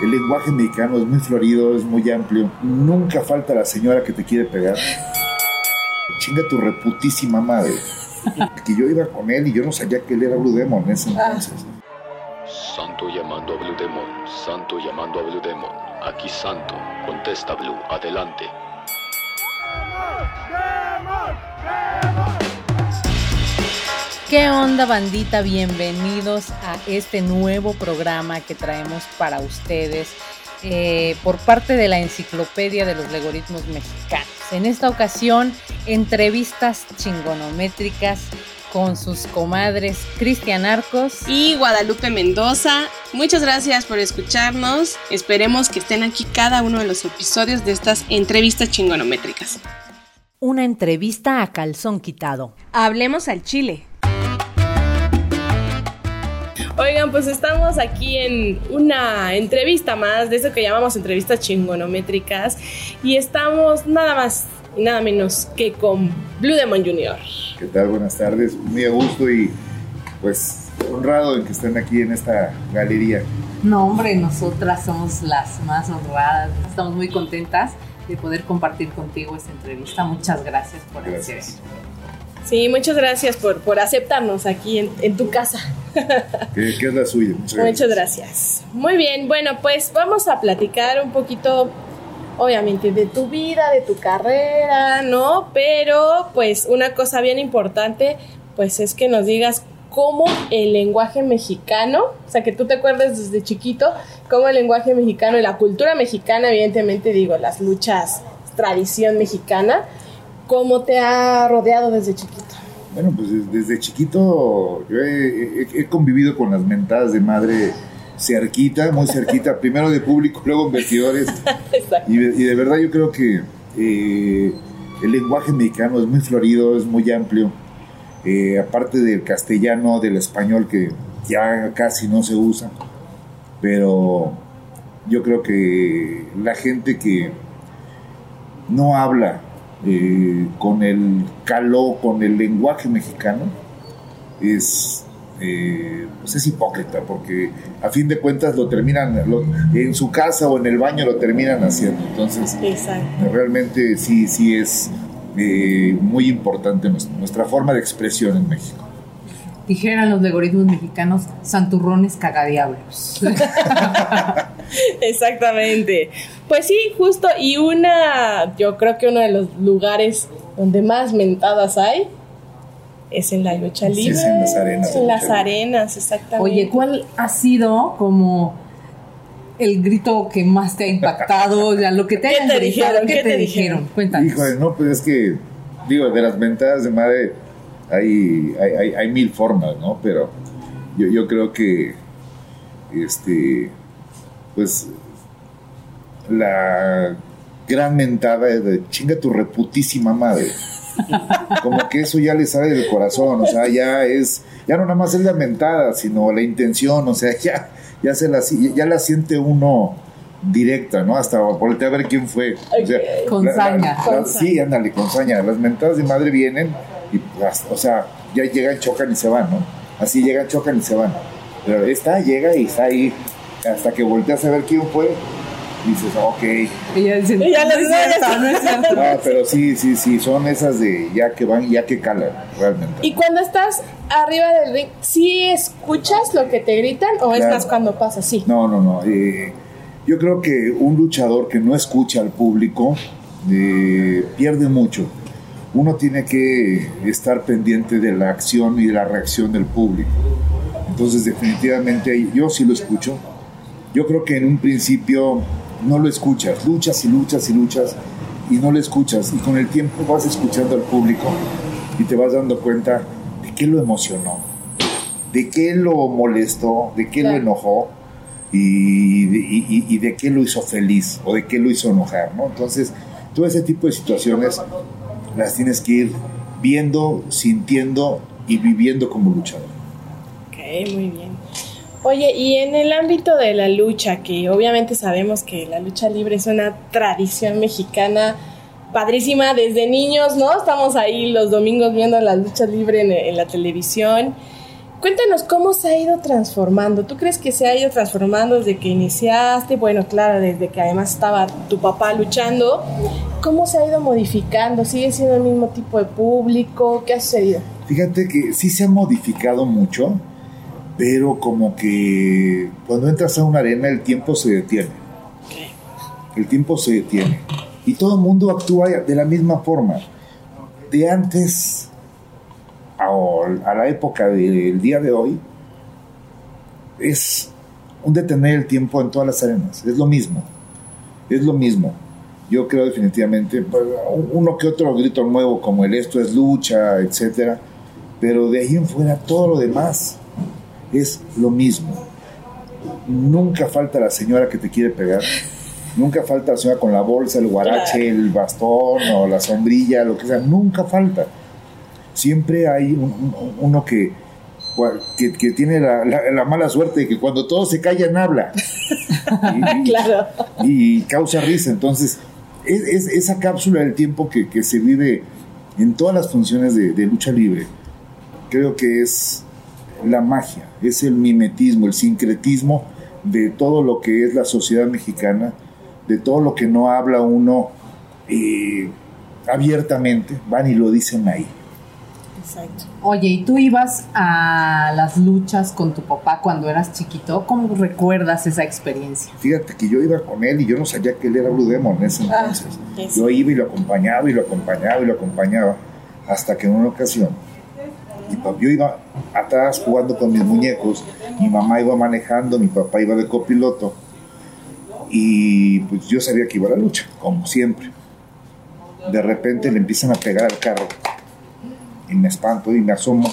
El lenguaje mexicano es muy florido, es muy amplio. Nunca falta la señora que te quiere pegar. Chinga tu reputísima madre. Que yo iba con él y yo no sabía que él era Blue Demon en ese entonces. Santo llamando a Blue Demon, Santo llamando a Blue Demon. Aquí Santo, contesta Blue, adelante. ¿Qué onda bandita? Bienvenidos a este nuevo programa que traemos para ustedes eh, por parte de la Enciclopedia de los Legoritmos Mexicanos. En esta ocasión, entrevistas chingonométricas con sus comadres Cristian Arcos y Guadalupe Mendoza. Muchas gracias por escucharnos. Esperemos que estén aquí cada uno de los episodios de estas entrevistas chingonométricas. Una entrevista a calzón quitado. Hablemos al chile. Oigan, pues estamos aquí en una entrevista más de eso que llamamos entrevistas chingonométricas y estamos nada más y nada menos que con Blue Demon Jr. ¿Qué tal? Buenas tardes. Muy a gusto y pues honrado en que estén aquí en esta galería. No, hombre, nosotras somos las más honradas. Estamos muy contentas de poder compartir contigo esta entrevista. Muchas gracias por hacer esto. Sí, muchas gracias por, por aceptarnos aquí en, en tu casa. Que, es la suya. Muchas gracias. muchas gracias. Muy bien, bueno, pues vamos a platicar un poquito, obviamente, de tu vida, de tu carrera, ¿no? Pero, pues, una cosa bien importante, pues, es que nos digas cómo el lenguaje mexicano, o sea, que tú te acuerdes desde chiquito, cómo el lenguaje mexicano y la cultura mexicana, evidentemente, digo, las luchas, tradición mexicana, cómo te ha rodeado desde chiquito. Bueno, pues desde chiquito yo he, convivido con las mentadas de madre cerquita, muy cerquita, primero de público, luego en vestidores. y, de, verdad yo creo que eh, el lenguaje mexicano es muy florido, es muy amplio. Eh, aparte del castellano, del español que ya casi no se usa. Pero yo creo que la gente que no habla eh, con el caló, con el lenguaje mexicano, es, eh, pues es hipócrita, porque a fin de cuentas lo terminan, en su casa o en el baño lo terminan haciendo. Entonces, realmente sí, sí es eh, muy importante nuestra, forma de expresión en México dijeran los algoritmos mexicanos, santurrones cagadiablos. Exactamente. Pues sí, justo, y una, yo creo que uno de los lugares donde más mentadas hay es en la lucha libre. Sí, en las arenas. En las arenas, exactamente. Oye, ¿cuál ha sido como el grito que más te ha impactado? O sea, lo que te ¿Qué te dijeron? ¿Qué, te, dijeron? Cuéntanos. Híjole, no, pues es que, digo, de las mentadas de madre hay, hay, hay, mil formas, ¿no? Pero yo, yo creo que, este, pues, la gran mentada es de chinga tu reputísima madre. Como que eso ya le sale del corazón, o sea, ya es, ya no nada más es la mentada, sino la intención, o sea, ya, ya se la, ya la siente uno directa, ¿no? Hasta voltear a ver quién fue. con saña. Sí, ándale, con saña. Las mentadas de madre vienen y, o sea, ya llegan, chocan y se van, ¿no? Así llegan, chocan y se van. Pero esta llega y está ahí hasta que volteas a ver quién fue dices, ok. Y ya dicen, ya no, es no es cierto. No, pero sí, sí, sí, son esas de ya que van, ya que calan, realmente. Y cuando estás arriba del ring, ¿sí escuchas lo que te gritan o estás cuando pasa así? No, no, no. Eh, yo creo que un luchador que no escucha al público eh, pierde mucho uno tiene que estar pendiente de la acción y de la reacción del público. Entonces definitivamente yo sí lo escucho. Yo creo que en un principio no lo escuchas, luchas y luchas y luchas y no lo escuchas y con el tiempo vas escuchando al público y te vas dando cuenta de qué lo emocionó, de qué lo molestó, de qué lo enojó y de, y de, qué lo hizo feliz o de qué lo hizo enojar, ¿no? Entonces, todo ese tipo de situaciones las tienes que ir viendo, sintiendo y viviendo como luchador. Ok, muy bien. Oye, y en el ámbito de la lucha, que obviamente sabemos que la lucha libre es una tradición mexicana padrísima desde niños, ¿no? Estamos ahí los domingos viendo la lucha libre en, la televisión. Cuéntanos cómo se ha ido transformando. ¿Tú crees que se ha ido transformando desde que iniciaste? Bueno, claro, desde que además estaba tu papá luchando. ¿Cómo se ha ido modificando? ¿Sigue siendo el mismo tipo de público? ¿Qué ha sucedido? Fíjate que sí se ha modificado mucho, pero como que cuando entras a una arena el tiempo se detiene. El tiempo se detiene. Y todo el mundo actúa de la misma forma. De antes a, la época del día de hoy, es un detener el tiempo en todas las arenas. Es lo mismo. Es lo mismo. Yo creo definitivamente, pues, uno que otro grito nuevo como el esto es lucha, etcétera, pero de ahí en fuera todo lo demás es lo mismo. Nunca falta la señora que te quiere pegar. Nunca falta la señora con la bolsa, el guarache, el bastón o la sombrilla, lo que sea. Nunca falta siempre hay uno que, que, tiene la, mala suerte de que cuando todos se callan habla. y, claro. y, causa risa. Entonces, es, esa cápsula del tiempo que, se vive en todas las funciones de, de lucha libre, creo que es la magia, es el mimetismo, el sincretismo de todo lo que es la sociedad mexicana, de todo lo que no habla uno eh, abiertamente, van y lo dicen ahí. Oye, ¿y tú ibas a las luchas con tu papá cuando eras chiquito? ¿Cómo recuerdas esa experiencia? Fíjate que yo iba con él y yo no sabía que él era Blue Demon en ese ah, entonces. yo iba y lo acompañaba y lo acompañaba y lo acompañaba hasta que en una ocasión yo iba atrás jugando con mis muñecos, mi mamá iba manejando, mi papá iba de copiloto y pues yo sabía que iba a la lucha, como siempre. De repente le empiezan a pegar al carro y me espanto y me asomo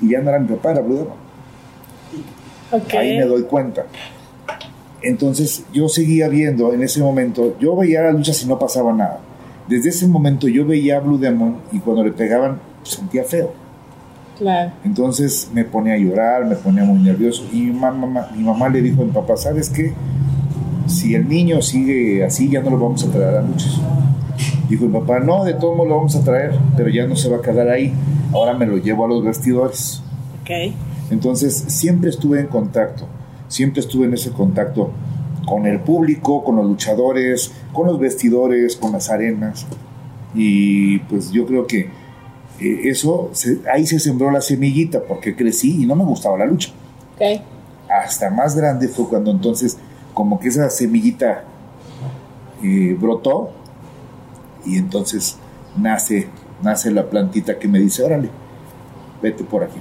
y ya no era mi papá, era Blue Ahí me doy cuenta. Entonces yo seguía viendo en ese momento, yo veía la lucha si no pasaba nada. Desde ese momento yo veía a Blue Demon y cuando le pegaban sentía feo. Claro. Entonces me ponía a llorar, me ponía muy nervioso y mi mamá, mi mamá le dijo a mi papá, ¿sabes qué? Si el niño sigue así ya no lo vamos a traer a luchas. Dijo mi papá, no, de todos modos lo vamos a traer, pero ya no se va a quedar ahí. Ahora me lo llevo a los vestidores. Ok. Entonces siempre estuve en contacto, siempre estuve en ese contacto con el público, con los luchadores, con los vestidores, con las arenas. Y pues yo creo que eh, eso, ahí se sembró la semillita porque crecí y no me gustaba la lucha. Okay. Hasta más grande fue cuando entonces como que esa semillita eh, brotó y entonces nace, nace la plantita que me dice, órale, vete por aquí.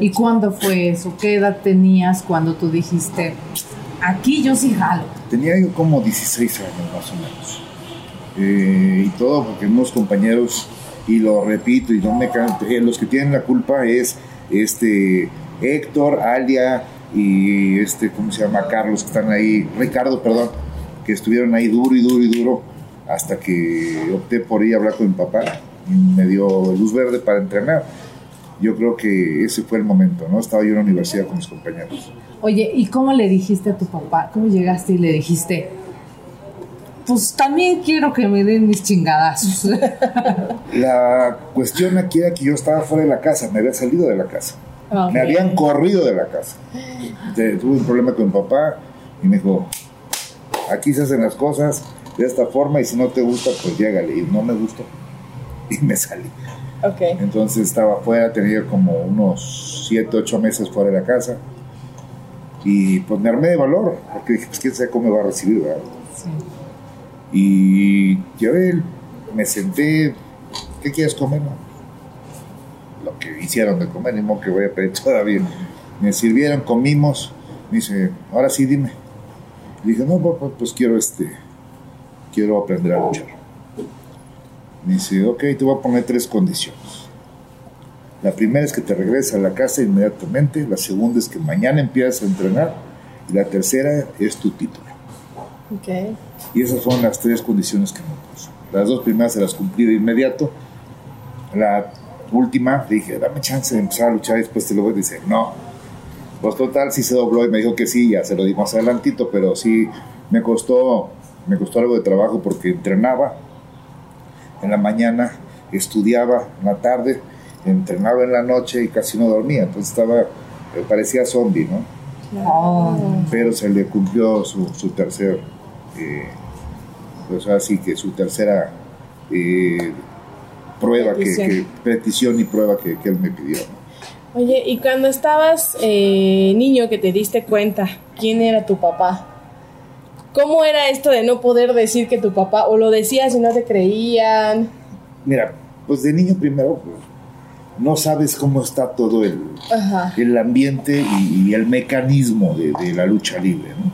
¿Y cuándo fue eso? ¿Qué edad tenías cuando tú dijiste, aquí yo sí jalo? Tenía yo como 16 años más o menos. Eh, y todo porque unos compañeros, y lo repito, y no me eh, los que tienen la culpa es este Héctor, Alia y este, ¿cómo se llama? Carlos, que están ahí, Ricardo, perdón, que estuvieron ahí duro y duro y duro hasta que opté por ir a hablar con mi papá y me dio luz verde para entrenar. Yo creo que ese fue el momento, ¿no? Estaba yo en la universidad con mis compañeros. Oye, ¿y cómo le dijiste a tu papá? ¿Cómo llegaste y le dijiste, pues también quiero que me den mis chingadazos? la cuestión aquí era que yo estaba fuera de la casa, me había salido de la casa. Me habían corrido de la casa. Tuve un problema con mi papá y me dijo, aquí se hacen las cosas, de esta forma y si no te gusta, pues llégale. Y no me gustó. Y me salí. Okay. Entonces estaba fuera, tenía como unos 7, 8 meses fuera de la casa. Y pues me armé de valor, porque dije, pues quién sabe cómo me va a recibir, ¿verdad? Sí. Y yo me senté, ¿qué quieres comer? Lo que hicieron de comer, ni modo que voy a pedir todavía. Me sirvieron, comimos. Me dice, ahora sí, dime. Y dije, no, pues, pues quiero este, quiero aprender a luchar. Me dice, ok, te voy a poner tres condiciones. La primera es que te regreses a la casa inmediatamente, la segunda es que mañana empiezas a entrenar y la tercera es tu título. Okay. Y esas fueron las tres condiciones que me puso. Las dos primeras se las cumplí de inmediato. La última le dije, dame chance de empezar a luchar y después te lo voy a decir, no. Pues total, sí se dobló y me dijo que sí, ya se lo di más adelantito, pero sí me costó me costó algo de trabajo porque entrenaba en la mañana, estudiaba en la tarde, entrenaba en la noche y casi no dormía. Entonces estaba parecía zombie, ¿no? Oh. Pero se le cumplió su, su tercer, eh, pues así que su tercera eh, prueba, que, Petición. que- petición y prueba que, que él me pidió. ¿no? Oye, y cuando estabas eh, niño que te diste cuenta quién era tu papá, ¿cómo era esto de no poder decir que tu papá, o lo decías y no te creían? Mira, pues de niño primero, pues, no sabes cómo está todo el, el ambiente y, y el mecanismo de, de la lucha libre, ¿no?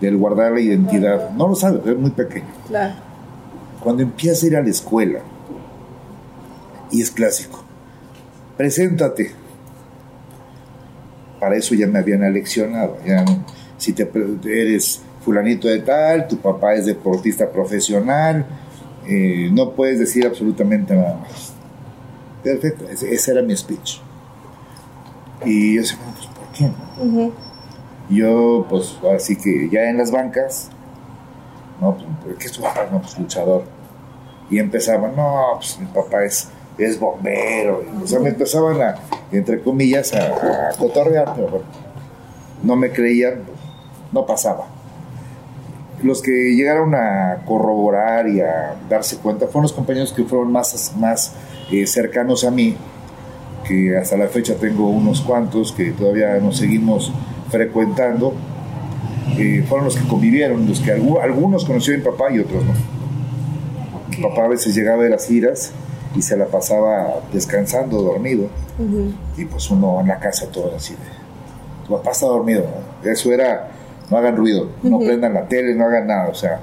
Del guardar la identidad. No lo sabes, es muy pequeño. Claro. Cuando empiezas a ir a la escuela, y es clásico, preséntate. Para eso ya me habían aleccionado. Ya, si te eres fulanito de tal, tu papá es deportista profesional, eh, no puedes decir absolutamente nada más. Perfecto, ese, ese era mi speech. Y yo decía, "Bueno, pues ¿por qué? no?". Yo, pues, así que ya en las bancas, no, pues, ¿qué es tu papá? No, pues, luchador. Y empezaban, no, pues, mi papá es, es bombero. O sea, me empezaban a, entre comillas, a, a cotorrear, pero bueno, no me creían, pues, no pasaba. Los que llegaron a corroborar y a darse cuenta fueron los compañeros que fueron más, más eh, cercanos a mí, que hasta la fecha tengo unos cuantos que todavía nos seguimos frecuentando, eh, fueron los que convivieron, los que algu- algunos conoció mi papá y otros no. Mi papá a veces llegaba de las giras y se la pasaba descansando, dormido, Ujú. y pues uno en la casa todo así de, tu papá está dormido, ¿no? eso era, no hagan ruido, no prendan la tele, no hagan nada, o sea,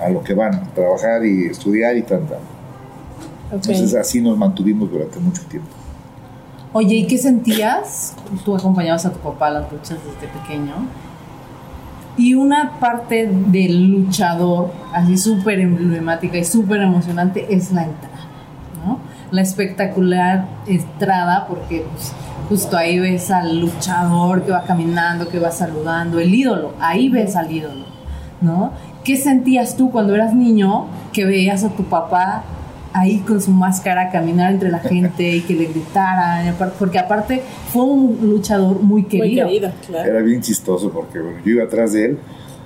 a lo que van, a trabajar y estudiar y tanta. Ok. Entonces así nos mantuvimos durante mucho tiempo. Oye, ¿y qué sentías? Tú acompañabas a tu papá a las luchas desde pequeño. Y una parte del luchador, así súper emblemática y súper emocionante, es la entrada. La espectacular entrada, porque pues, justo ahí ves al luchador que va caminando, que va saludando, el ídolo, ahí ves al ídolo, ¿no? ¿Qué sentías tú cuando eras niño que veías a tu papá ahí con su máscara caminar entre la gente y que le gritaran? Porque aparte fue un luchador muy Muy querido. querido, claro. Era bien chistoso porque bueno, yo iba atrás de él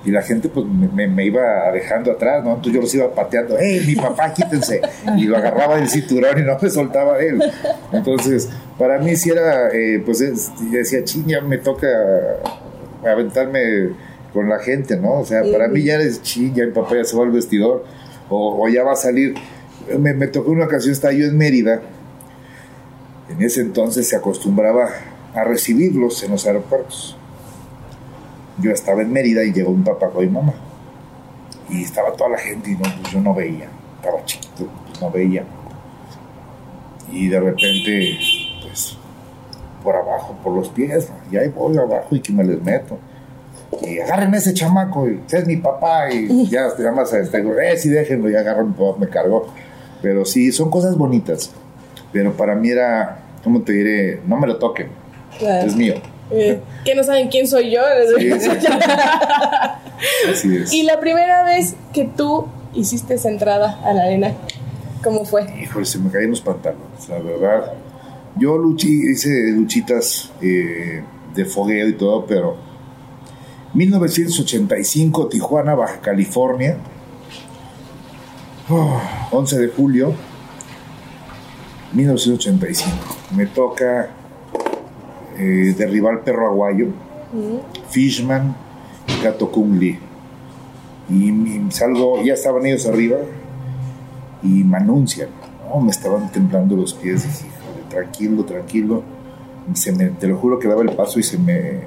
y la gente pues me, iba dejando atrás, ¿no? Entonces yo los iba pateando, ¡eh, mi papá, quítense! Y lo agarraba del cinturón y no me soltaba él. Entonces, para mí sí era, eh, pues decía, ching, ya me toca aventarme con la gente, ¿no? O sea, para mí ya es ching, ya mi papá ya se va al vestidor o, o ya va a salir. Me, me tocó una ocasión, estaba yo en Mérida, en ese entonces se acostumbraba a recibirlos en los aeropuertos. Yo estaba en Mérida y llegó mi papá con mi mamá. Y estaba toda la gente y no, pues yo no veía. Estaba chiquito, pues no veía. Y de repente, pues, por abajo, por los pies, y ahí voy abajo y que me les meto. Y agarren a ese chamaco, y ese es mi papá, y ya, te llamas a este, eh, sí, déjenlo, y agarro mi papá, me cargó. Pero sí, son cosas bonitas. Pero para mí era, ¿cómo te diré? No me lo toquen, Claro. es mío. Eh, que no saben quién soy yo. Sí, sí. Así es. Y la primera vez que tú hiciste esa entrada a la arena, ¿cómo fue? Híjole, se me caían los pantalones, la verdad. Yo luchi, hice luchitas eh, de fogueo y todo, pero 1985, Tijuana, Baja California, oh, 11 de julio, 1985. Me toca eh, derribar perro aguayo, Fishman, Gato Kung Lee. Y mi- salgo, ya estaban ellos arriba y me anuncian, ¿no? me estaban temblando los pies, dije, "Híjole, tranquilo, tranquilo. Y se me, te lo juro que daba el paso y se me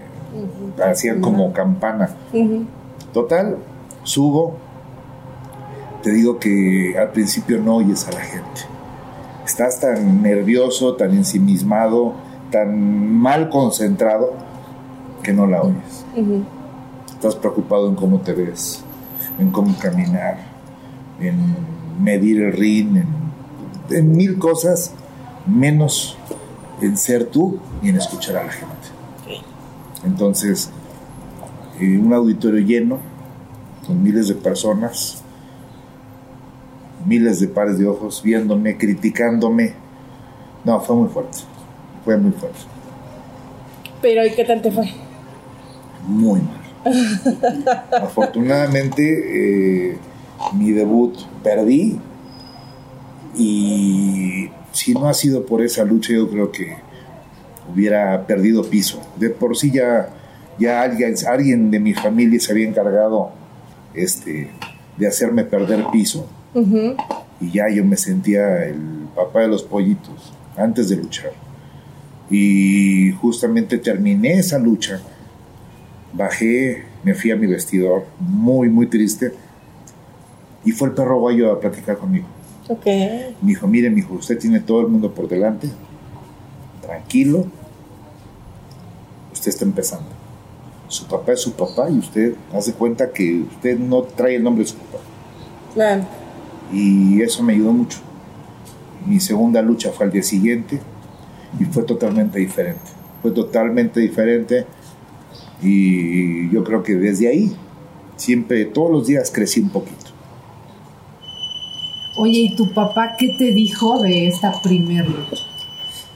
hacía como campana. Total, subo. Te digo que al principio no oyes a la gente. Estás tan nervioso, tan ensimismado, tan mal concentrado que no la oyes. Estás preocupado en cómo te ves, en cómo caminar, en medir el ring, en, en mil cosas, menos en ser tú y en escuchar a la gente. Entonces, eh, un auditorio lleno, con miles de personas, miles de pares de ojos viéndome, criticándome. No, fue muy fuerte, fue muy fuerte. Pero ¿y qué tal te fue? Muy mal. Afortunadamente, eh, mi debut perdí y si no ha sido por esa lucha, yo creo que hubiera perdido piso. De por sí ya, ya alguien, alguien de mi familia se había encargado este, de hacerme perder piso. Y ya yo me sentía el papá de los pollitos antes de luchar. Y justamente terminé esa lucha, bajé, me fui a mi vestidor, muy, muy triste. Y fue el perro guayo a platicar conmigo. Ok. Me dijo, mire, mi hijo, usted tiene todo el mundo por delante. Tranquilo. Usted está empezando. Su papá es su papá y usted hace cuenta que usted no trae el nombre de su papá. Claro. Y eso me ayudó mucho. Mi segunda lucha fue al día siguiente y fue totalmente diferente. Fue totalmente diferente y yo creo que desde ahí siempre, todos los días crecí un poquito. Oye, ¿y tu papá qué te dijo de esta primera lucha?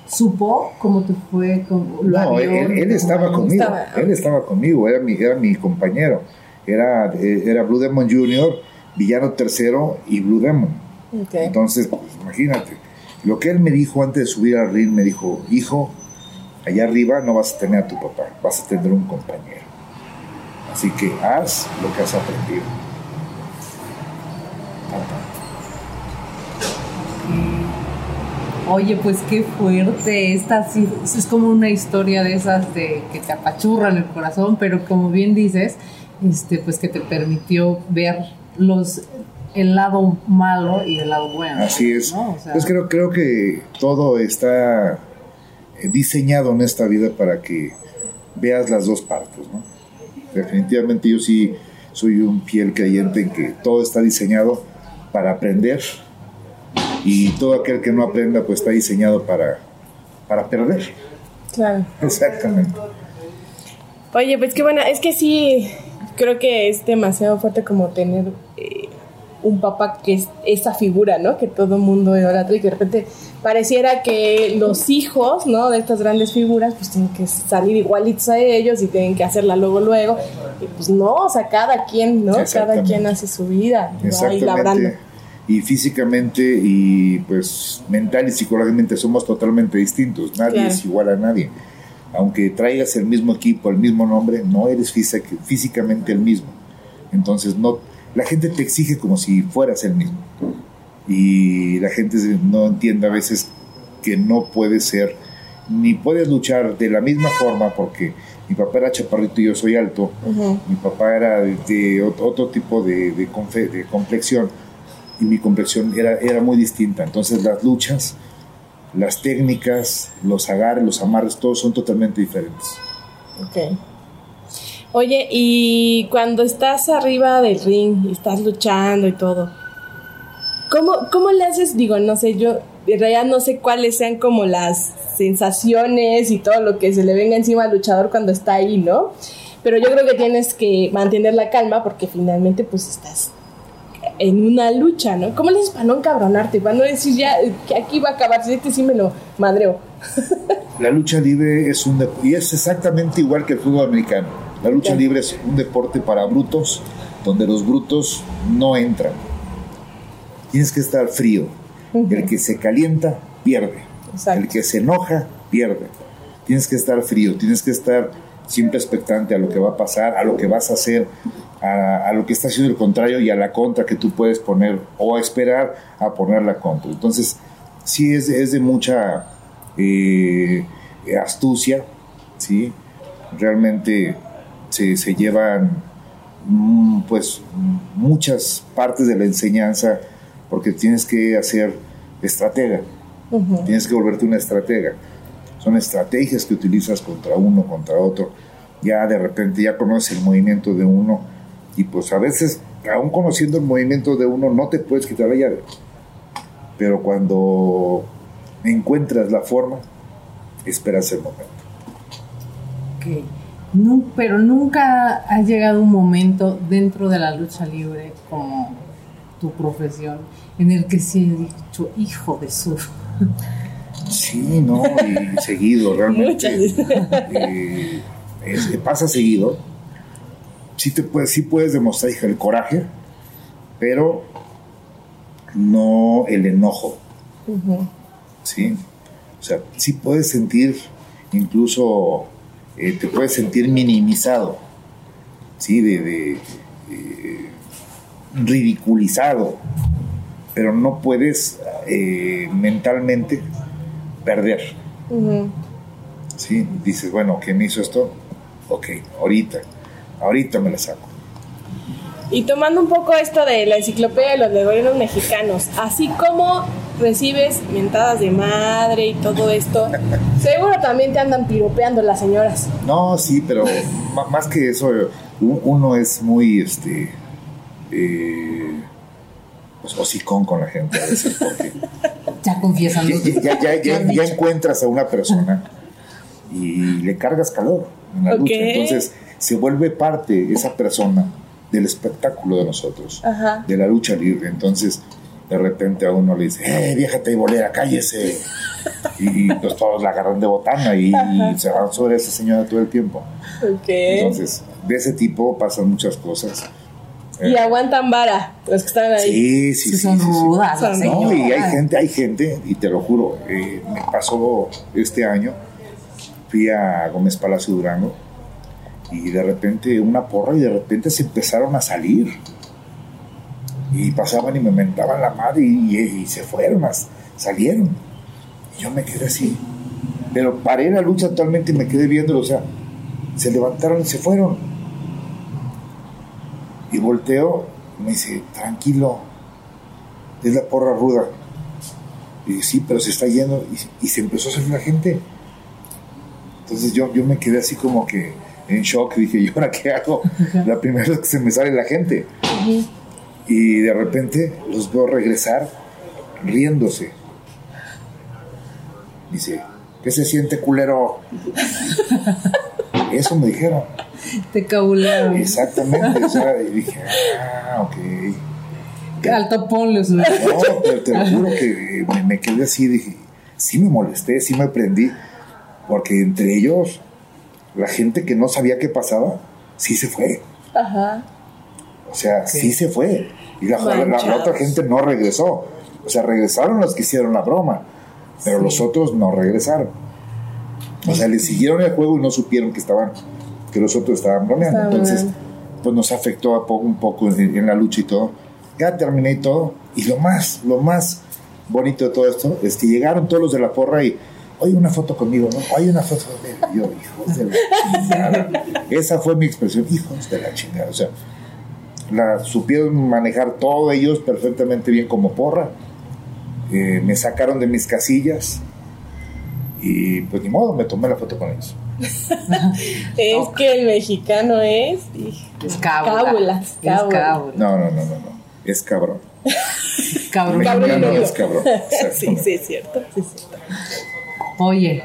¿Supo cómo te fue? Cómo lo no, abrió? él, él estaba conmigo, Estaba. él estaba conmigo, era mi, era mi compañero, era, eh, era Blue Demon Jr., Villano Tercero y Blue Demon. Ok. Entonces, pues, imagínate, lo que él me dijo antes de subir al ring, me dijo, hijo, allá arriba no vas a tener a tu papá, vas a tener un compañero. Así que haz lo que has aprendido. Oye, pues qué fuerte. Esta sí, es como una historia de esas de que te apachurran el corazón, pero como bien dices, este, pues que te permitió ver los el lado malo y el lado bueno. Así es. ¿no? O sea, Pues creo, creo que todo está eh, diseñado en esta vida para que veas las dos partes, ¿no? Definitivamente yo sí soy un fiel creyente en que todo está diseñado para aprender y todo aquel que no aprenda pues está diseñado para, para perder. Claro. Exactamente. Oye, pues qué bueno, es que sí, creo que es demasiado fuerte como tener un papá que es esa figura, ¿no? Que todo el mundo idolatra y que de repente pareciera que los hijos, ¿no? De estas grandes figuras, pues tienen que salir igualitos a ellos y tienen que hacerla luego, luego. Y pues no, o sea, cada quien, ¿no? Cada quien hace su vida, y va ahí labrando. Exactamente. Y físicamente y pues mental y psicológicamente somos totalmente distintos. Nadie Claro. es igual a nadie. Aunque traigas el mismo equipo, el mismo nombre, no eres física- físicamente el mismo. Entonces no, la gente te exige como si fueras el mismo. Y la gente no entiende a veces que no puedes ser, ni puedes luchar de la misma forma porque mi papá era chaparrito y yo soy alto. Ujú. Mi papá era de, de ot- otro tipo de, de confe- de complexión y mi complexión era, era muy distinta. Entonces las luchas, las técnicas, los agarres, los amarres, todos son totalmente diferentes. Ok. Oye, y cuando estás arriba del ring y estás luchando y todo, ¿cómo, cómo le haces? Digo, no sé, yo en realidad no sé cuáles sean como las sensaciones y todo lo que se le venga encima al luchador cuando está ahí, ¿no? Pero yo creo que tienes que mantener la calma porque finalmente pues estás en una lucha, ¿no? ¿Cómo le haces para no encabronarte? Para no decir ya que aquí va a acabar, si este sí me lo madreo. La lucha libre es un y es exactamente igual que el fútbol americano. La lucha libre es un deporte para brutos, donde los brutos no entran. Tienes que estar frío. El que se calienta, pierde. Exacto. El que se enoja, pierde. Tienes que estar frío, tienes que estar siempre expectante a lo que va a pasar, a lo que vas a hacer, a, a lo que está haciendo el contrario y a la contra que tú puedes poner o a esperar a poner la contra. Entonces, sí es, es de mucha eh, astucia, ¿sí? Realmente se, se llevan mm, pues muchas partes de la enseñanza porque tienes que hacer estratega, tienes que volverte una estratega. Son estrategias que utilizas contra uno, contra otro. Ya de repente ya conoces el movimiento de uno y pues a veces, aún conociendo el movimiento de uno, no te puedes quitar la llave. Pero cuando encuentras la forma, esperas el momento. Ok. Pero nunca ha llegado un momento dentro de la lucha libre como tu profesión en el que sí he dicho, hijo de su... Sí, no, y seguido, realmente. Eh, pasa seguido. Sí, te puedes, sí puedes demostrar el coraje, pero no el enojo. Sí. O sea, sí puedes sentir, incluso eh, te puedes sentir minimizado, ¿sí? De, eh, ridiculizado, pero no puedes eh, mentalmente perder. ¿Sí? Dices, bueno, ¿quién me hizo esto? Ok, ahorita, ahorita me la saco. Y tomando un poco esto de la enciclopedia de los legorinos mexicanos, así como recibes mentadas de madre y todo esto, seguro también te andan piropeando las señoras. No, sí, pero más que eso, uno es muy, este, eh, pues, hocicón con la gente a veces, porque ya confiesando. Ya, ya, ya, encuentras a una persona y le cargas calor en la lucha. Entonces se vuelve parte esa persona del espectáculo de nosotros, de la lucha libre. Entonces, de repente a uno le dice, ¡eh, vieja bolera, cállese! y pues todos la agarran de botana y, se van sobre esa señora todo el tiempo. Entonces, de ese tipo pasan muchas cosas. Y eh, aguantan vara los que están ahí. Sí, sí, sí. Son rudas. no, y hay gente, hay gente, y te lo juro, eh, me pasó este año, fui a Gómez Palacio Durango y de repente una porra y de repente se empezaron a salir y pasaban y me mentaban la madre y, se fueron, salieron. Y yo me quedé así. Pero paré la lucha actualmente y me quedé viéndolo, o sea se levantaron y se fueron. Y volteo y me dice tranquilo es la porra ruda y dije, sí, pero se está yendo y, y, se empezó a salir la gente. Entonces yo, yo me quedé así como que en shock. Dije, ¿y ahora qué hago? La primera vez que se me sale la gente. Y de repente los veo regresar riéndose. Dice, ¿qué se siente culero? Eso me dijeron. Te cabulearon. Exactamente. O sea, y dije, ah, ok. Alto ponle No, pero te lo juro que me, me quedé así. Dije, sí me molesté, sí me prendí. Porque entre ellos la gente que no sabía qué pasaba, sí se fue. Ajá. O sea, sí, se fue. Y la, otra gente no regresó. O sea, regresaron los que hicieron la broma, pero los otros no regresaron. O sea, le siguieron el juego y no supieron que estaban, que los otros estaban bromeando. Entonces, pues nos afectó un poco en, la lucha y todo. Ya terminé y todo. Y lo más, lo más bonito de todo esto es que llegaron todos los de la porra y oye, una foto conmigo, ¿no? Hay una foto de yo, hijos de la chingada. Esa fue mi expresión, hijos de la chingada. O sea, la supieron manejar todos ellos perfectamente bien como porra. Eh, me sacaron de mis casillas y pues ni modo, me tomé la foto con ellos. es que el mexicano es... Es cábula. No, no, no, no, no. Es cabrón. cabrón. El es cabrón. Sí, sí, es cierto. Sí, es cierto. Oye.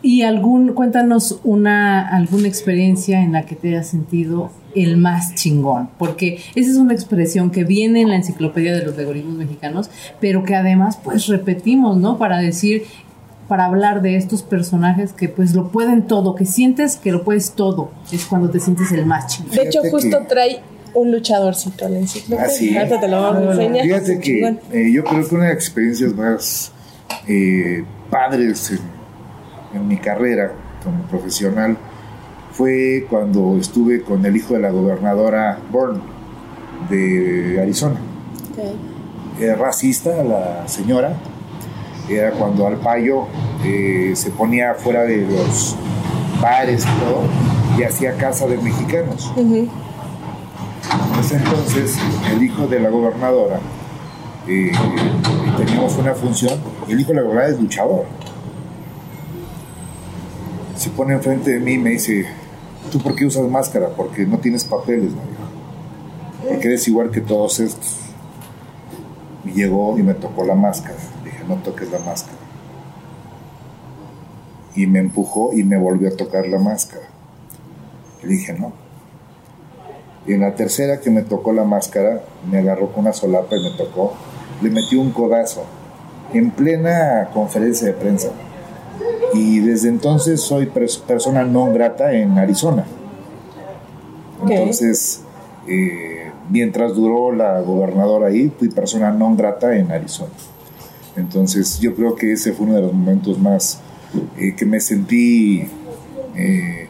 ¿Y algún, cuéntanos una, alguna experiencia en la que te hayas sentido el más chingón? Porque esa es una expresión que viene en la enciclopedia de los algoritmos mexicanos, pero que además pues repetimos, ¿no? Para decir, para hablar de estos personajes que pues lo pueden todo, que sientes que lo puedes todo, es cuando te sientes el más chingón. De hecho, justo trae un luchadorcito a la enciclopedia. Así. Ah, te lo vamos a enseñar. Fíjate que eh, yo creo que una de las experiencias más eh, padres en, mi carrera como profesional fue cuando estuve con el hijo de la gobernadora Bourne de Arizona. Era racista la señora, era cuando al payo eh, se ponía fuera de los bares y todo y hacía casa de mexicanos. entonces el hijo de la gobernadora eh, teníamos una función, el hijo de la gobernadora es luchador. Se pone enfrente de mí y me dice, ¿tú por qué usas máscara? Porque no tienes papeles, ¿no? Porque eres igual que todos estos. Y llegó y me tocó la máscara. Dije, no toques la máscara. Y me empujó y me volvió a tocar la máscara. Y dije, no. Y en la tercera que me tocó la máscara, me agarró con una solapa y me tocó le metió un codazo en plena conferencia de prensa. Y desde entonces soy persona no grata en Arizona. Entonces, eh, mientras duró la gobernadora ahí, fui persona no grata en Arizona. Entonces, yo creo que ese fue uno de los momentos más eh, que me sentí, eh,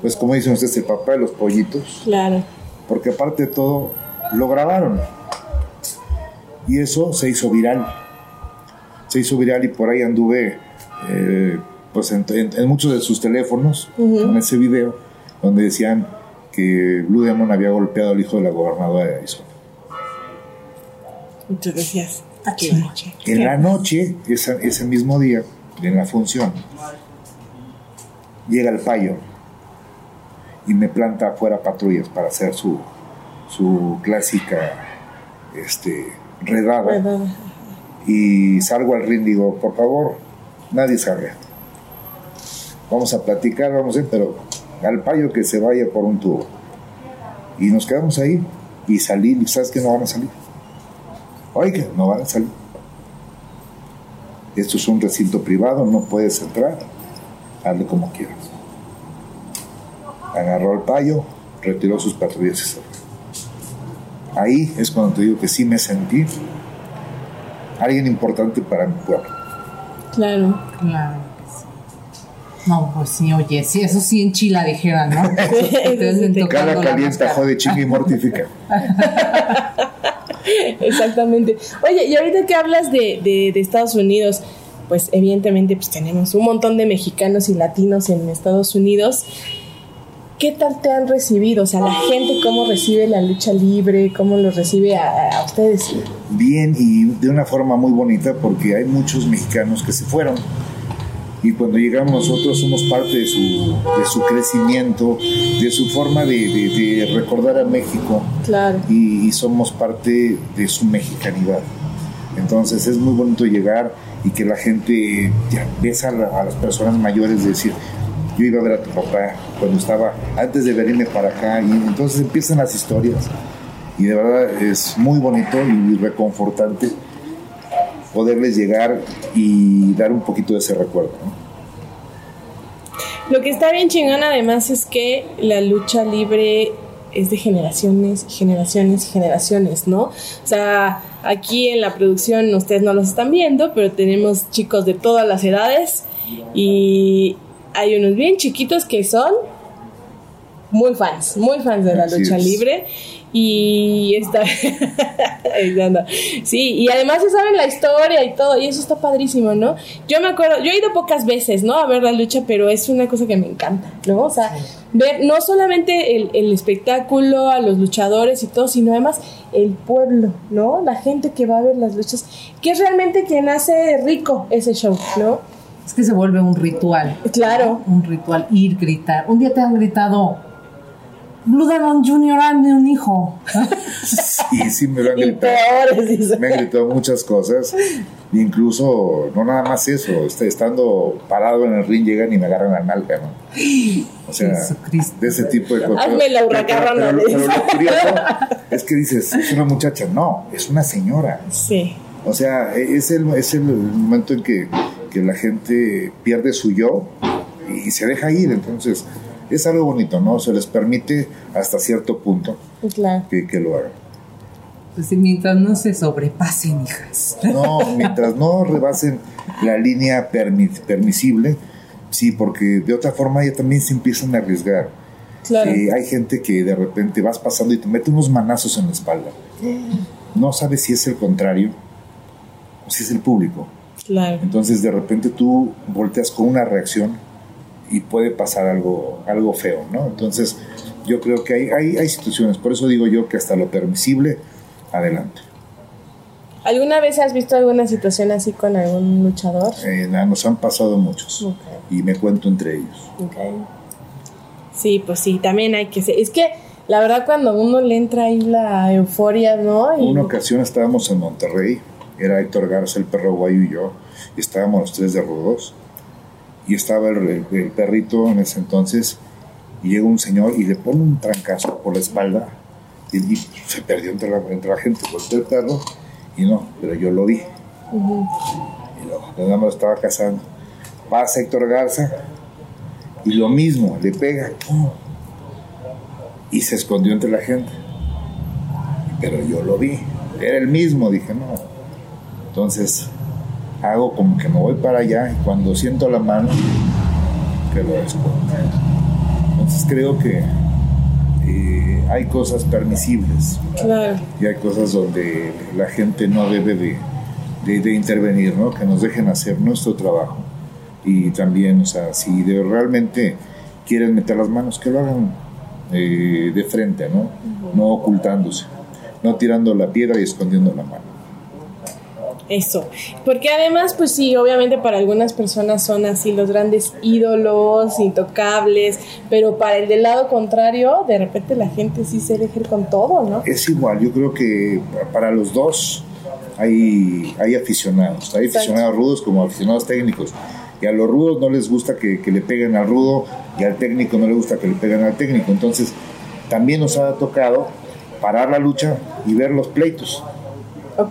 pues como dicen ustedes, el papá de los pollitos. Claro. Porque aparte de todo, lo grabaron. Y eso se hizo viral. Se hizo viral y por ahí anduve pues en, muchos de sus teléfonos con ese video donde decían que Blue Demon había golpeado al hijo de la gobernadora de Arizona. Muchas gracias. En la noche, ese mismo día, en la función, llega el payo y me planta afuera patrullas para hacer su, su clásica este, redada. Y salgo al ring y digo, por favor, nadie salga vamos a platicar, vamos a ir, pero al payo que se vaya por un tubo. Y nos quedamos ahí y salir, sabes que no van a salir. Oiga, no van a salir. Esto es un recinto privado, no puedes entrar, hazle como quieras. Agarró al payo, retiró sus patrullas y fue. Ahí es cuando te digo que sí me sentí alguien importante para mi pueblo. Claro, claro. No, pues sí, oye, sí, eso sí en Chila dijeran, ¿no? Cada calienta, jode, chinga y mortifica. Exactamente. Oye, y ahorita que hablas de, de, de, Estados Unidos, pues evidentemente pues tenemos un montón de mexicanos y latinos en Estados Unidos. ¿Qué tal te han recibido? O sea, la gente, ¿cómo recibe la lucha libre? ¿Cómo lo recibe a, a ustedes? Bien y de una forma muy bonita porque hay muchos mexicanos que se fueron y cuando llegamos nosotros somos parte de su, de su crecimiento, de su forma de, de, recordar a México claro. y, somos parte de su mexicanidad. Entonces es muy bonito llegar y que la gente ya besa a, las personas mayores de decir, yo iba a ver a tu papá cuando estaba, antes de venirme para acá, y entonces empiezan las historias. Y de verdad es muy bonito y reconfortante poderles llegar y dar un poquito de ese recuerdo. Lo que está bien chingón además es que la lucha libre es de generaciones, generaciones generaciones, ¿no? O sea, aquí en la producción ustedes no los están viendo, pero tenemos chicos de todas las edades y hay unos bien chiquitos que son muy fans, muy fans de la lucha libre. Y está sí y además se saben la historia y todo y eso está padrísimo no yo me acuerdo yo he ido pocas veces no a ver la lucha pero es una cosa que me encanta no o sea ver no solamente el, el espectáculo a los luchadores y todo sino además el pueblo no la gente que va a ver las luchas que es realmente quien hace rico ese show no es que se vuelve un ritual claro un ritual ir gritar un día te han gritado Blue Demon Jr. hazme un hijo. sí, sí me lo han gritado. Me han gritado muchas cosas. Incluso, no nada más eso, este, estando parado en el ring llegan y me agarran la nalga, ¿no? O sea, de ese tipo de cosas. Hazme la pero, lo curioso es que dices, es una muchacha. No, es una señora. Sí. O sea, es el, es el momento en que, que la gente pierde su yo y se deja ir. Entonces, es algo bonito, ¿no? Se les permite hasta cierto punto que, lo hagan. Pues mientras no se sobrepasen, hijas. No, mientras no rebasen la línea permisible, sí, porque de otra forma ya también se empiezan a arriesgar. Claro. Eh, hay gente que de repente vas pasando y te mete unos manazos en la espalda. No sabes si es el contrario o si es el público. Claro. Entonces de repente tú volteas con una reacción y puede pasar algo, algo feo, ¿no? Entonces, yo creo que hay, hay, hay situaciones, por eso digo yo que hasta lo permisible, adelante. ¿Alguna vez has visto alguna situación así con algún luchador? Eh, nos han pasado muchos y me cuento entre ellos. Okay. Sí, pues sí, también hay que ser. Es que la verdad cuando uno le entra ahí la euforia, ¿no? Y... Una ocasión estábamos en Monterrey, era Héctor Garza, el perro guayo y yo, y estábamos los tres de Rodos y estaba el, perrito en ese entonces y llega un señor y le pone un trancazo por la espalda y, se perdió entre la, entre la gente, volteó el perro y no, pero yo lo vi Y luego, nada más lo estaba cazando. Pasa Héctor Garza y lo mismo, le pega. Y se escondió entre la gente. Pero yo lo vi. Era el mismo, dije, no. Entonces, hago como que me voy para allá y cuando siento la mano, que lo escondo. Entonces creo que eh, hay cosas permisibles y hay cosas donde la gente no debe de, intervenir, ¿no? que nos dejen hacer nuestro trabajo y también, o sea, si de, realmente quieren meter las manos, que lo hagan eh, de frente, ¿no? no ocultándose, no tirando la piedra y escondiendo la mano. Eso, porque además, pues sí, obviamente para algunas personas son así los grandes ídolos, intocables, pero para el del lado contrario, de repente la gente sí se deja con todo, ¿no? Es igual, yo creo que para los dos hay, hay aficionados, hay aficionados rudos como aficionados técnicos. Y a los rudos no les gusta que, que le peguen al rudo y al técnico no le gusta que le peguen al técnico. Entonces, también nos ha tocado parar la lucha y ver los pleitos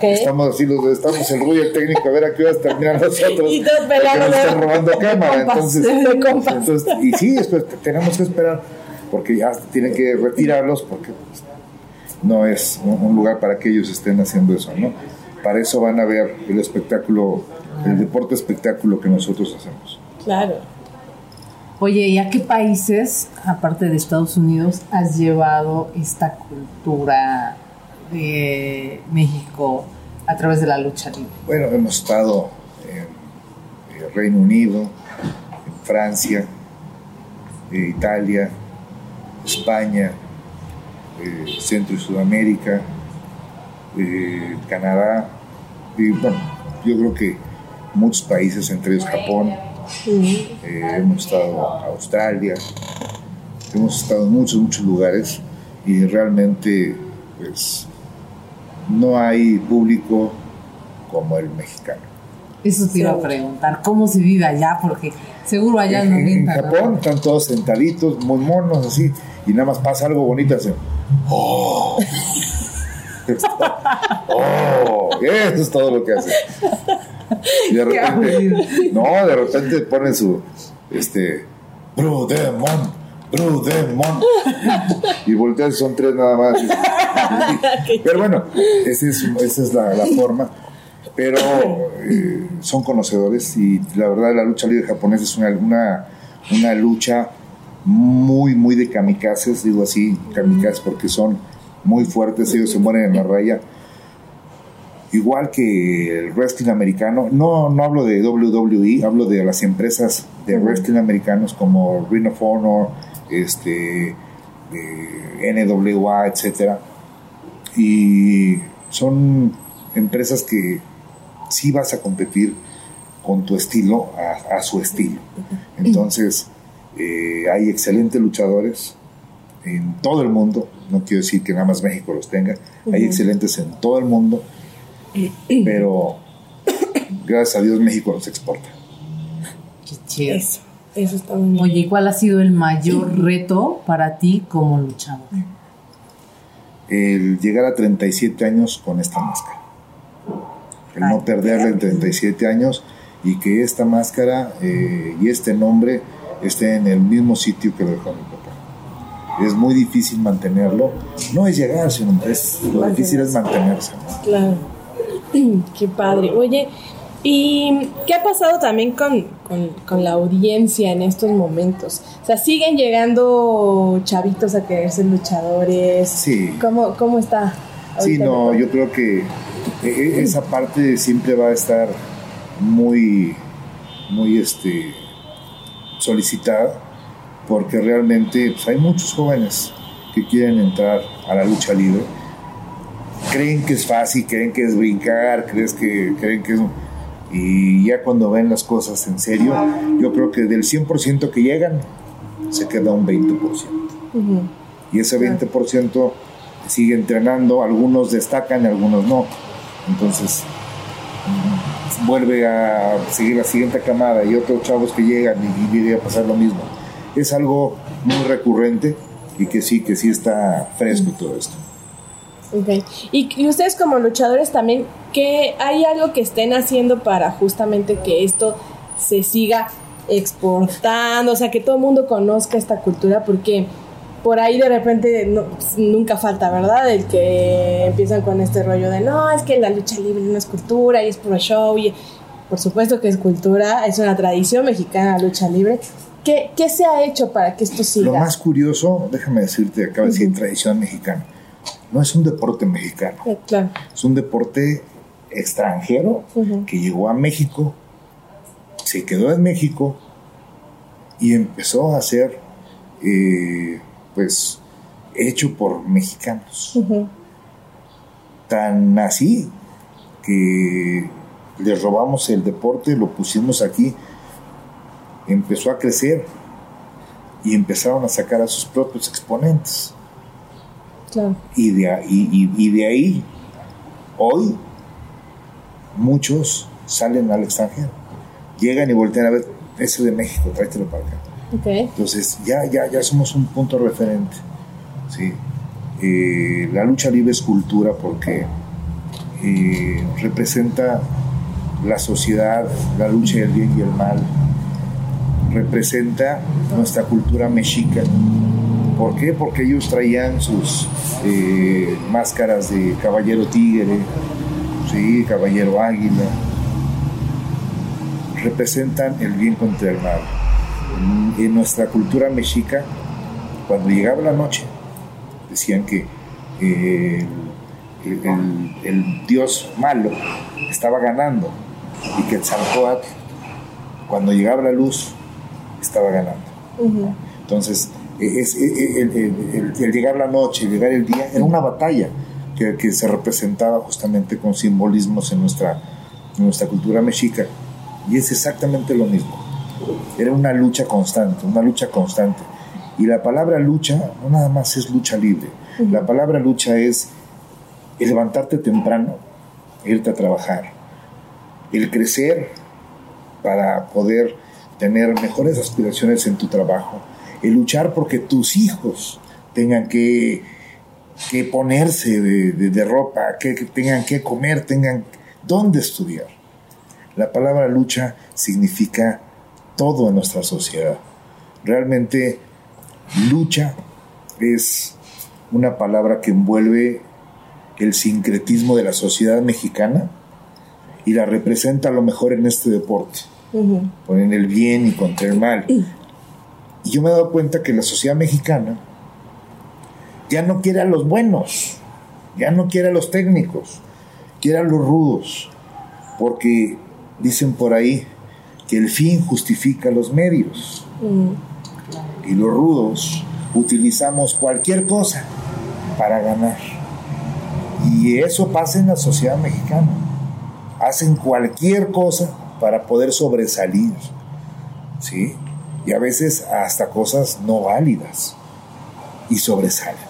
Estamos así, los, estamos el ruido técnico a ver a qué horas terminan nosotros. y todos Están robando cámara. Entonces, entonces, y sí, después tenemos que esperar porque ya tienen que retirarlos porque pues, no es un lugar para que ellos estén haciendo eso, ¿no? Para eso van a ver el espectáculo, el deporte espectáculo que nosotros hacemos. Claro. Oye, ¿y a qué países, aparte de Estados Unidos, has llevado esta cultura México a través de la lucha libre? Bueno, hemos estado en el Reino Unido, en Francia, Italia, España, eh, Centro y Sudamérica, eh, Canadá, y bueno, yo creo que muchos países, entre ellos Japón, eh, hemos estado en Australia, hemos estado en muchos, muchos lugares y realmente pues no hay público como el mexicano. Eso te iba a preguntar, ¿cómo se vive allá? Porque seguro allá en, en, Japón están todos sentaditos, muy monos, así, y nada más pasa algo bonito, hacen, ¡oh! ¡oh! Eso es todo lo que hacen. Y de repente, no, de repente ponen su, este, Bro Demon, Bro Demon, y voltean, son tres nada más. Pero bueno, esa es, la, forma. Pero eh, son conocedores y la verdad la lucha libre japonesa es una, una, una lucha muy, muy de kamikazes, digo así, kamikazes porque son muy fuertes, ellos se mueren en la raya. Igual que el wrestling americano, no, no hablo de WWE, hablo de las empresas de wrestling americanos como Ring of Honor, este, NWA, etcétera. Y son empresas que sí vas a competir con tu estilo a, su estilo. Entonces, eh, hay excelentes luchadores en todo el mundo, no quiero decir que nada más México los tenga, hay excelentes en todo el mundo, pero gracias a Dios México los exporta. Qué chido. Eso, eso está muy bien. Oye, ¿cuál ha sido el mayor reto para ti como luchador? el llegar a 37 años con esta máscara. El no perderla en 37 años y que esta máscara eh, y este nombre esté en el mismo sitio que lo dejó mi papá. Es muy difícil mantenerlo. No es llegar, sino es, lo difícil es mantenerse. Claro. Qué padre. Oye, ¿Y qué ha pasado también con, la audiencia en estos momentos? O sea, ¿siguen llegando chavitos a querer ser luchadores? Sí. ¿Cómo, cómo está? Sí, no, yo creo que e, e, esa parte siempre va a estar muy, muy este, solicitada porque realmente pues, hay muchos jóvenes que quieren entrar a la lucha libre. Creen que es fácil, creen que es brincar, crees que, creen que es y ya cuando ven las cosas en serio, yo creo que del 100% que llegan, se queda un 20%. Y ese 20% sigue entrenando, algunos destacan y algunos no. Entonces, vuelve a seguir la siguiente camada y otros chavos que llegan y, viene a pasar lo mismo. Es algo muy recurrente y que sí, que sí está fresco todo esto. Okay. Y, y, ustedes como luchadores también, ¿qué hay algo que estén haciendo para justamente que esto se siga exportando? O sea, que todo el mundo conozca esta cultura, porque por ahí de repente pues, nunca falta, ¿verdad? El que empiezan con este rollo de no, es que la lucha libre no es cultura y es puro show. Y por supuesto que es cultura, es una tradición mexicana la lucha libre. ¿Qué, ¿Qué, se ha hecho para que esto siga? Lo más curioso, déjame decirte, acaba de decir tradición mexicana no es un deporte mexicano. Es un deporte extranjero que llegó a México, se quedó en México y empezó a ser, eh, pues, hecho por mexicanos. Tan así que les robamos el deporte, lo pusimos aquí, empezó a crecer y empezaron a sacar a sus propios exponentes. Y, de, y, de ahí, hoy, muchos salen al extranjero. Llegan y voltean a ver, ese de México, tráetelo para acá. Entonces, ya, ya, ya somos un punto referente. ¿sí? Eh, la lucha libre es cultura porque eh, representa la sociedad, la lucha del bien y el mal, representa nuestra cultura mexica ¿Por qué? Porque ellos traían sus eh, máscaras de caballero tigre, ¿sí? caballero águila. Representan el bien contra el mal. En nuestra cultura mexica, cuando llegaba la noche, decían que eh, el, dios malo estaba ganando y que el Sancoat, cuando llegaba la luz, estaba ganando. Entonces, es, el, llegar la noche, llegar el día, era una batalla que, se representaba justamente con simbolismos en nuestra, nuestra cultura mexica. Y es exactamente lo mismo. Era una lucha constante, una lucha constante. Y la palabra lucha no nada más es lucha libre. La palabra lucha es el levantarte temprano, irte a trabajar, el crecer para poder tener mejores aspiraciones en tu trabajo, el luchar porque tus hijos tengan que, que ponerse de, ropa, que, tengan que comer, tengan dónde estudiar. La palabra lucha significa todo en nuestra sociedad. Realmente lucha es una palabra que envuelve el sincretismo de la sociedad mexicana y la representa a lo mejor en este deporte, en el bien y contra el mal. Y yo me he dado cuenta que la sociedad mexicana ya no quiere a los buenos, ya no quiere a los técnicos, quiere a los rudos, porque dicen por ahí que el fin justifica los medios. Y los rudos utilizamos cualquier cosa para ganar. Y eso pasa en la sociedad mexicana. Hacen cualquier cosa para poder sobresalir. ¿Sí? Y a veces hasta cosas no válidas y sobresalen.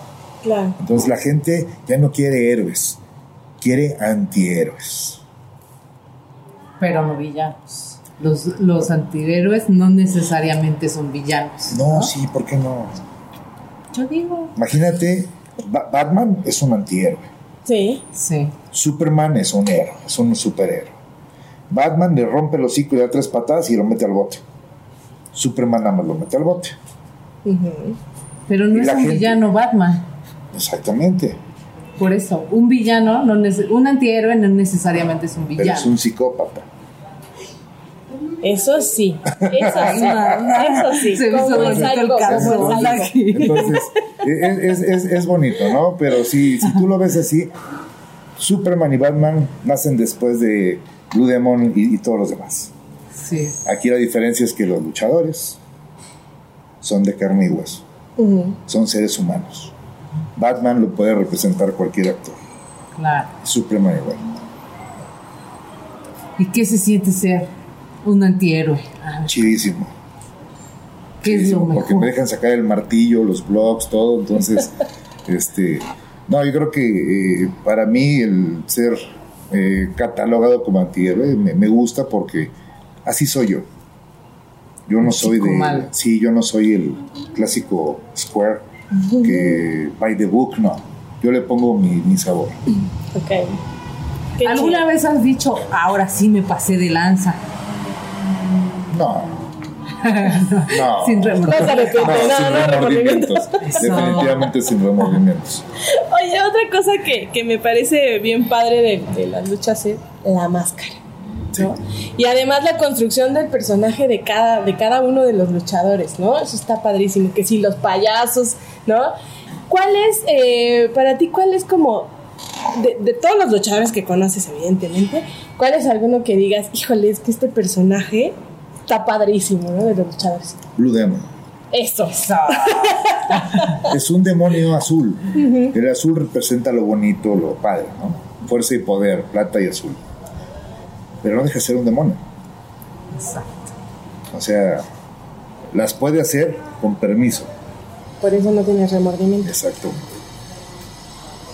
Entonces la gente ya no quiere héroes, quiere antihéroes. Pero no villanos. Los, los antihéroes no necesariamente son villanos. No, sí, ¿por qué no? Yo digo. Imagínate, Batman es un antihéroe. Sí. Sí. Superman es un héroe, es un superhéroe. Batman le rompe el hocico y da tres patadas y lo mete al bote. Superman nada más lo mete al bote. Pero no es un villano Batman. Exactamente. Por eso, un villano, no un antihéroe no necesamente es un villano. Pero es un psicópata. Eso sí, eso sí, eso sí. Se como el caso. Entonces, es, es, es, bonito, ¿no? Pero si, si tú lo ves así, Superman y Batman nacen después de Blue Demon y todos los demás. Aquí la diferencia es que los luchadores son de carne y hueso. Son seres humanos. Batman lo puede representar cualquier actor. Claro. Superman igual. ¿Y qué se siente ser un antihéroe? Chidísimo. ¿Qué es lo Porque me dejan sacar el martillo, los blogs, todo. Entonces, este. No, yo creo que eh, para mí el ser eh, catalogado como antihéroe me gusta porque así soy yo. Yo no soy de. Sí, yo no soy el clásico Square que by the book, no. yo le pongo mi, mi sabor. Ok. ¿Alguna vez has dicho, ahora sí me pasé de lanza? No. no. Sin remordimientos. No No, no, sin no, remordimientos. Eso. Definitivamente sin remordimientos. Oye, otra cosa que, que me parece bien padre de, de las luchas es la máscara. ¿No? Y además la construcción del personaje de cada, de cada uno de los luchadores, ¿no? Eso está padrísimo. Que si los payasos, ¿no? ¿Cuál es, eh, para ti, cuál es como, de, de todos los luchadores que conoces, evidentemente, cuál es alguno que digas, híjole, es que este personaje está padrísimo, ¿no? De los luchadores. Blue Demon. Eso. Es un demonio azul. El azul representa lo bonito, lo padre, ¿no? Fuerza y poder, plata y azul. Pero no deja de ser un demonio. Exacto. O sea, las puede hacer con permiso. Por eso no tienes remordimiento. Exacto.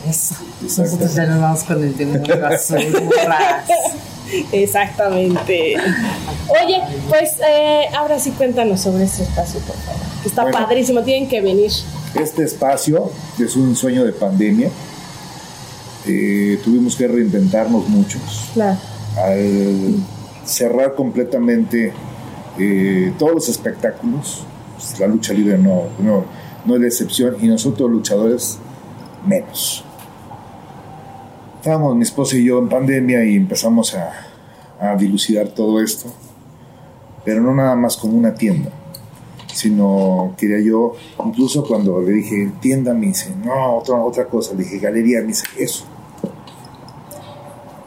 Eso. Exacto. Nosotros ya nos vamos con el demonio azul. Exactamente. Oye, pues eh, ahora sí cuéntanos sobre este espacio, por favor. que Está Bueno. padrísimo, tienen que venir. Este espacio es un sueño de pandemia. Eh, tuvimos que reinventarnos muchos. Claro. Al cerrar completamente eh, todos los espectáculos, pues, la lucha libre no, no, no es la excepción y nosotros luchadores menos. Estábamos mi esposa y yo en pandemia y empezamos a, dilucidar todo esto, pero no nada más como una tienda, sino quería yo, incluso cuando le dije tienda, me dice, no, otra, otra cosa, le dije galería, me dice, eso.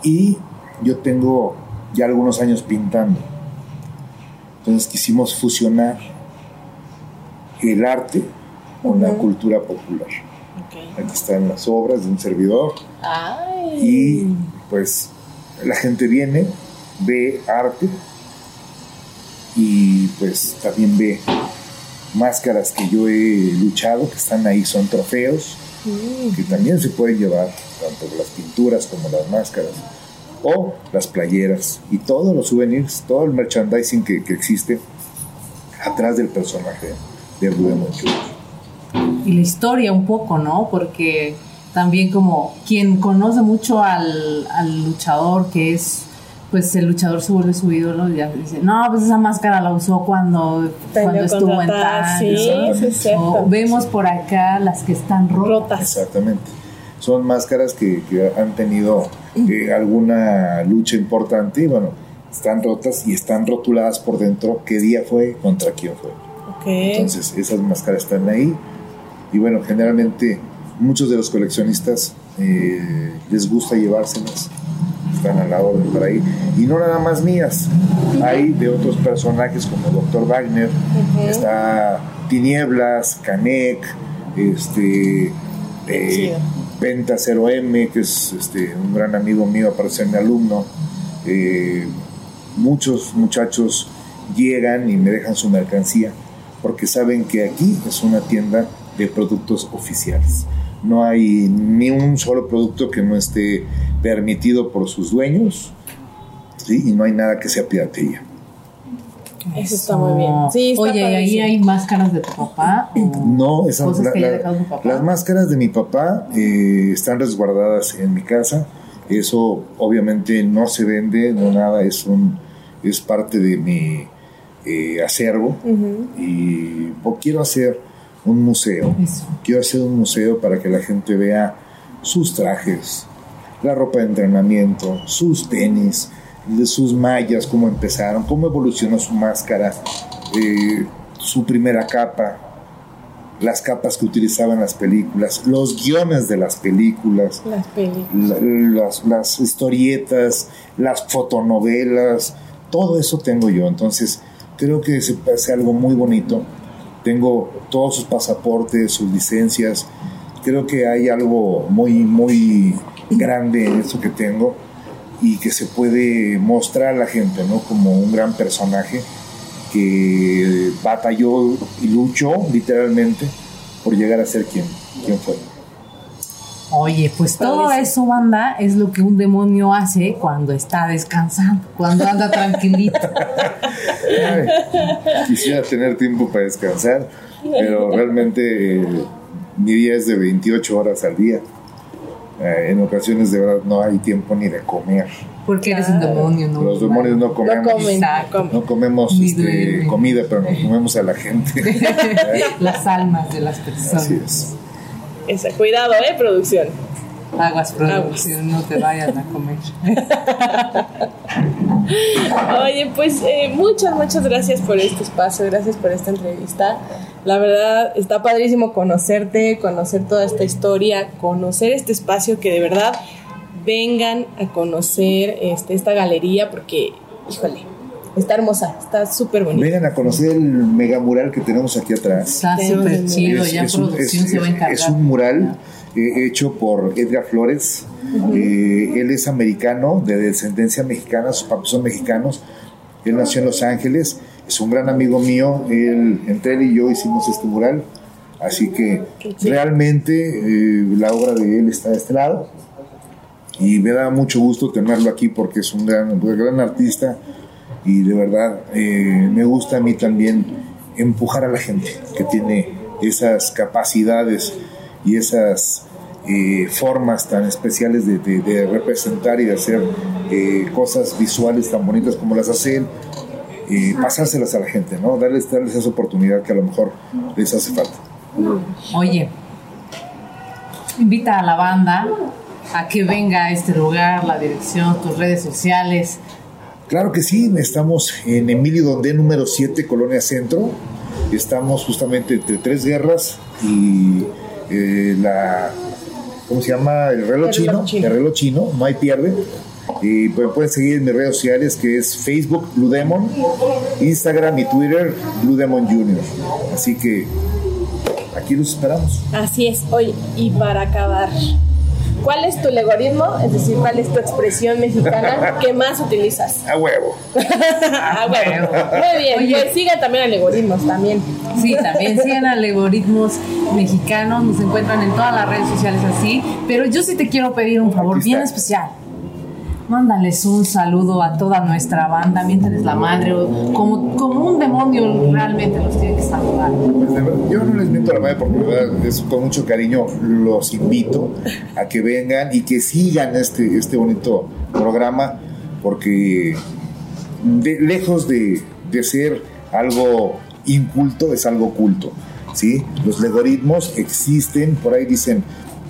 Y yo tengo ya algunos años pintando, entonces quisimos fusionar el arte con la cultura popular. Aquí están las obras de un servidor Ay. y pues la gente viene, ve arte y pues también ve máscaras que yo he luchado, que están ahí, son trofeos, Mm. que también se pueden llevar, tanto las pinturas como las máscaras, o las playeras, y todos los souvenirs, todo el merchandising que, que existe atrás del personaje de Demon Jr. y la historia un poco, ¿no? Porque también como quien conoce mucho al, al luchador, que es, pues el luchador se vuelve su ídolo, y ya dice, no, pues esa máscara la usó cuando, cuando estuvo en tal, sí, sí. O vemos por acá las que están rotas. Rotas. Exactamente. Son máscaras que, que han tenido eh, alguna lucha importante y bueno, están rotas y están rotuladas por dentro qué día fue, contra quién fue. Ok. Entonces esas máscaras están ahí y bueno, generalmente muchos de los coleccionistas eh, les gusta llevárselas, están a la orden por ahí y no nada más mías, hay de otros personajes como Dr. Wagner, está Tinieblas, Canek, este eh. Penta 0M, que es este, un gran amigo mío, para ser mi alumno. Eh, muchos muchachos llegan y me dejan su mercancía porque saben que aquí es una tienda de productos oficiales. No hay ni un solo producto que no esté permitido por sus dueños y no hay nada que sea piratería. Eso está muy bien. Sí, está Oye, ¿y ahí hay máscaras de tu papá? o No, esas, Cosas la- que la- tu papá. las máscaras de mi papá eh, están resguardadas en mi casa. Eso obviamente no se vende, no nada, es, un, es parte de mi eh, acervo. Ujú. Y pues, quiero hacer un museo. Eso. Quiero hacer un museo para que la gente vea sus trajes, la ropa de entrenamiento, sus tenis, sus mallas, cómo empezaron, cómo evolucionó su máscara, eh, su primera capa, las capas que utilizaban las películas, los guiones de las películas, Las películas. la- las, las historietas, las fotonovelas, todo eso tengo yo. Entonces, creo que se hace algo muy bonito. Tengo todos sus pasaportes, sus licencias. Creo que hay algo muy, muy grande en esto que tengo y que se puede mostrar a la gente, ¿no? Como un gran personaje que batalló y luchó literalmente por llegar a ser quien, quien fue. Oye, pues todo eso, banda, es lo que un demonio hace cuando está descansando, cuando anda tranquilito. Ay, quisiera tener tiempo para descansar, pero realmente eh, mi día es de 28 horas al día. Eh, en ocasiones de verdad no hay tiempo ni de comer. Porque eres un demonio, ¿no? Los demonios no comemos. No comen. No comemos este, comida, pero nos comemos a la gente. Las almas de las personas. Así es. Esa, cuidado, ¿eh? Producción. Aguas producción, no te vayas a comer. Oye, pues eh, muchas, muchas gracias por este espacio, gracias por esta entrevista. La verdad, está padrísimo conocerte, conocer toda esta historia, conocer este espacio que de verdad vengan a conocer este, esta galería porque, híjole, está hermosa, está súper bonita. Vengan a conocer el megamural que tenemos aquí atrás. Está súper chido, Es- ya es un- producción es- se va a encargar. Es un mural eh, hecho por Edgar Flores. Eh, él es americano, de descendencia mexicana, sus papás son mexicanos. Él nació en Los Ángeles, es un gran amigo mío. Él, entre él y yo hicimos este mural. Así que realmente eh, la obra de él está de este lado. Y me da mucho gusto tenerlo aquí porque es un gran, un gran artista. Y de verdad eh, me gusta a mí también empujar a la gente que tiene esas capacidades y esas eh, formas tan especiales de, de- de representar y de hacer eh, cosas visuales tan bonitas como las hace él, eh, pasárselas a la gente, ¿no? Darles, darles esa oportunidad que a lo mejor les hace falta. Oye, invita a la banda a que venga a este lugar, la dirección, tus redes sociales. Claro que sí, estamos en Emilio Donde número 7, Colonia Centro. Estamos justamente entre Tres Guerras y eh, la. ¿Cómo se llama? El reloj, El reloj chino. El reloj chino, no hay pierde. Y pues, pueden seguir en mis redes sociales que es Facebook Blue Demon, Instagram y Twitter Blue Demon Junior. Así que aquí los esperamos. Así es, oye, y para acabar, ¿cuál es tu legorismo? Es decir, ¿cuál es tu expresión mexicana que más utilizas? A huevo. Ah, bueno, muy bien, Oye. pues sigan también alegorismos también. Sí, también sigan algoritmos mexicanos, nos encuentran en todas las redes sociales así, pero yo sí te quiero pedir un favor bien especial. Mándales un saludo a toda nuestra banda, mientras la madre, como, como un demonio realmente los tiene que saludar. Yo no les miento la madre porque verdad, con mucho cariño los invito a que vengan y que sigan este, este bonito programa porque lejos de, de ser algo inculto es algo culto. ¿sí? Los algoritmos existen, por ahí dicen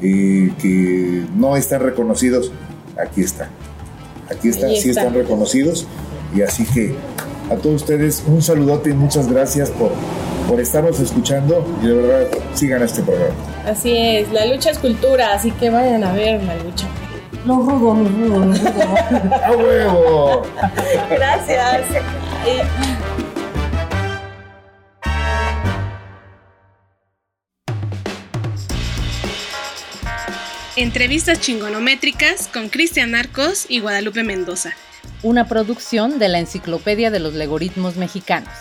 eh, que no están reconocidos, aquí está. Aquí están, sí está. están reconocidos y así que a todos ustedes un saludote y muchas gracias por, por estarnos escuchando y de verdad sigan este programa. Así es, la lucha es cultura, así que vayan a ver la lucha. Los rudos, los rudos, los rudos. ¡A huevo! Gracias. Entrevistas chingonométricas con Cristian Arcos y Guadalupe Mendoza. Una producción de la Enciclopedia de los Legoritmos Mexicanos.